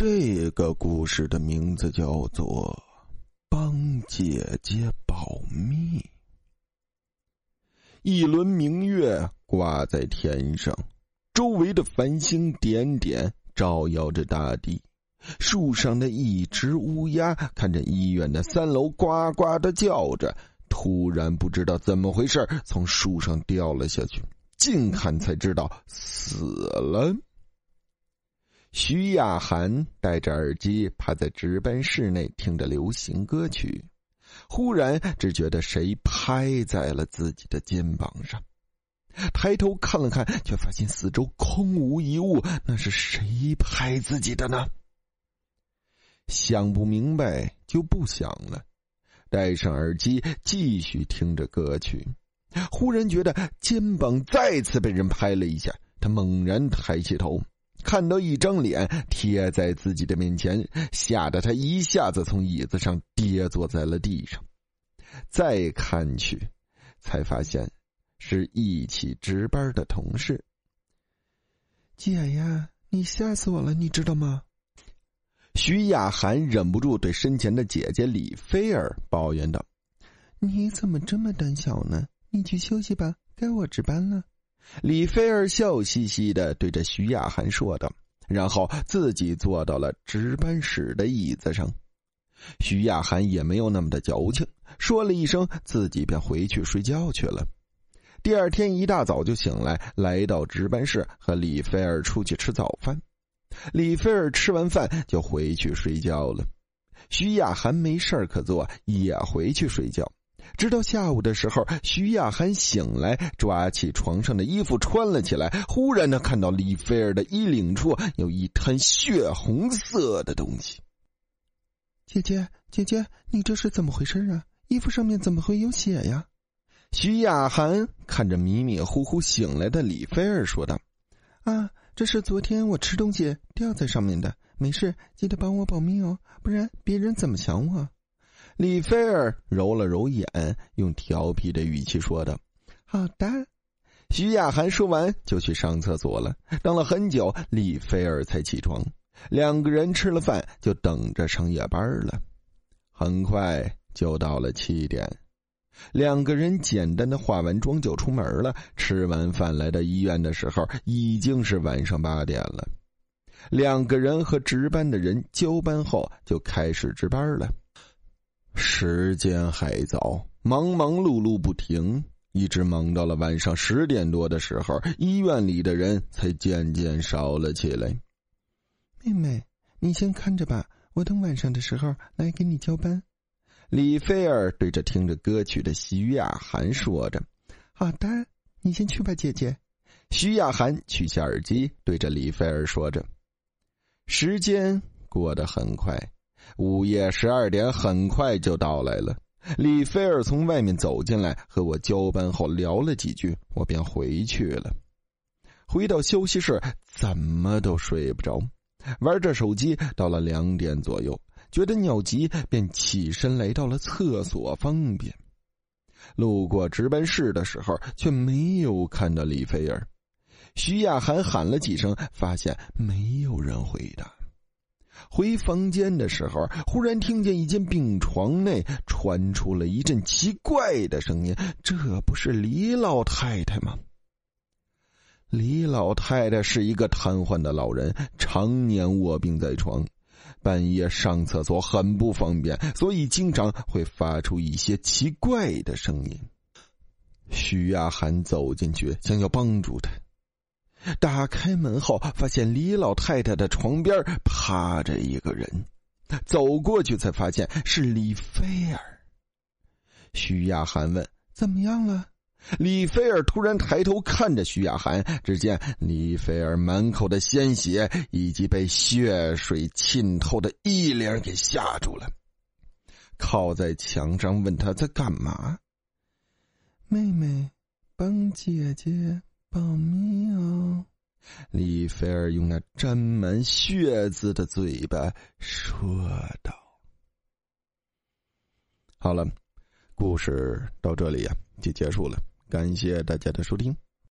这个故事的名字叫做《帮姐姐保密》。一轮明月挂在天上，周围的繁星点点照耀着大地。树上的一只乌鸦看着医院的三楼呱呱的叫着，突然不知道怎么回事，从树上掉了下去。近看才知道死了。徐亚涵戴着耳机，趴在值班室内听着流行歌曲。忽然，只觉得谁拍在了自己的肩膀上。抬头看了看，却发现四周空无一物。那是谁拍自己的呢？想不明白就不想了，戴上耳机继续听着歌曲。忽然觉得肩膀再次被人拍了一下，他猛然抬起头。看到一张脸贴在自己的面前，吓得他一下子从椅子上跌坐在了地上。再看去，才发现是一起值班的同事。姐呀，你吓死我了，你知道吗？徐雅涵忍不住对身前的姐姐李菲儿抱怨道：“你怎么这么胆小呢？你去休息吧，该我值班了。”李菲儿笑嘻嘻的对着徐亚涵说道，然后自己坐到了值班室的椅子上。徐亚涵也没有那么的矫情，说了一声，自己便回去睡觉去了。第二天一大早就醒来，来到值班室和李菲儿出去吃早饭。李菲儿吃完饭就回去睡觉了，徐亚涵没事可做，也回去睡觉。直到下午的时候，徐亚涵醒来，抓起床上的衣服穿了起来。忽然，他看到李菲儿的衣领处有一滩血红色的东西。姐姐，姐姐，你这是怎么回事啊？衣服上面怎么会有血呀？徐亚涵看着迷迷糊糊醒来的李菲儿说道：“啊，这是昨天我吃东西掉在上面的。没事，记得帮我保密哦，不然别人怎么想我？”李菲儿揉了揉眼，用调皮的语气说道：“好的。”徐雅涵说完就去上厕所了。等了很久，李菲儿才起床。两个人吃了饭，就等着上夜班了。很快就到了七点，两个人简单的化完妆就出门了。吃完饭来到医院的时候，已经是晚上八点了。两个人和值班的人交班后，就开始值班了。时间还早，忙忙碌碌不停，一直忙到了晚上十点多的时候，医院里的人才渐渐少了起来。妹妹，你先看着吧，我等晚上的时候来给你交班。李菲儿对着听着歌曲的徐亚涵说着：“好的，你先去吧，姐姐。”徐亚涵取下耳机，对着李菲儿说着：“时间过得很快。”午夜十二点很快就到来了，李菲儿从外面走进来，和我交班后聊了几句，我便回去了。回到休息室，怎么都睡不着，玩着手机，到了两点左右，觉得尿急，便起身来到了厕所方便。路过值班室的时候，却没有看到李菲儿。徐亚涵喊了几声，发现没有人回答。回房间的时候，忽然听见一间病床内传出了一阵奇怪的声音。这不是李老太太吗？李老太太是一个瘫痪的老人，常年卧病在床，半夜上厕所很不方便，所以经常会发出一些奇怪的声音。徐亚涵走进去，想要帮助他。打开门后，发现李老太太的床边趴着一个人，走过去才发现是李菲儿。徐亚涵问：“怎么样了？”李菲儿突然抬头看着徐亚涵，只见李菲儿满口的鲜血以及被血水浸透的衣领给吓住了，靠在墙上问他在干嘛。妹妹，帮姐姐。保密哦，李菲儿用那沾满血渍的嘴巴说道：“好了，故事到这里呀就结束了，感谢大家的收听。”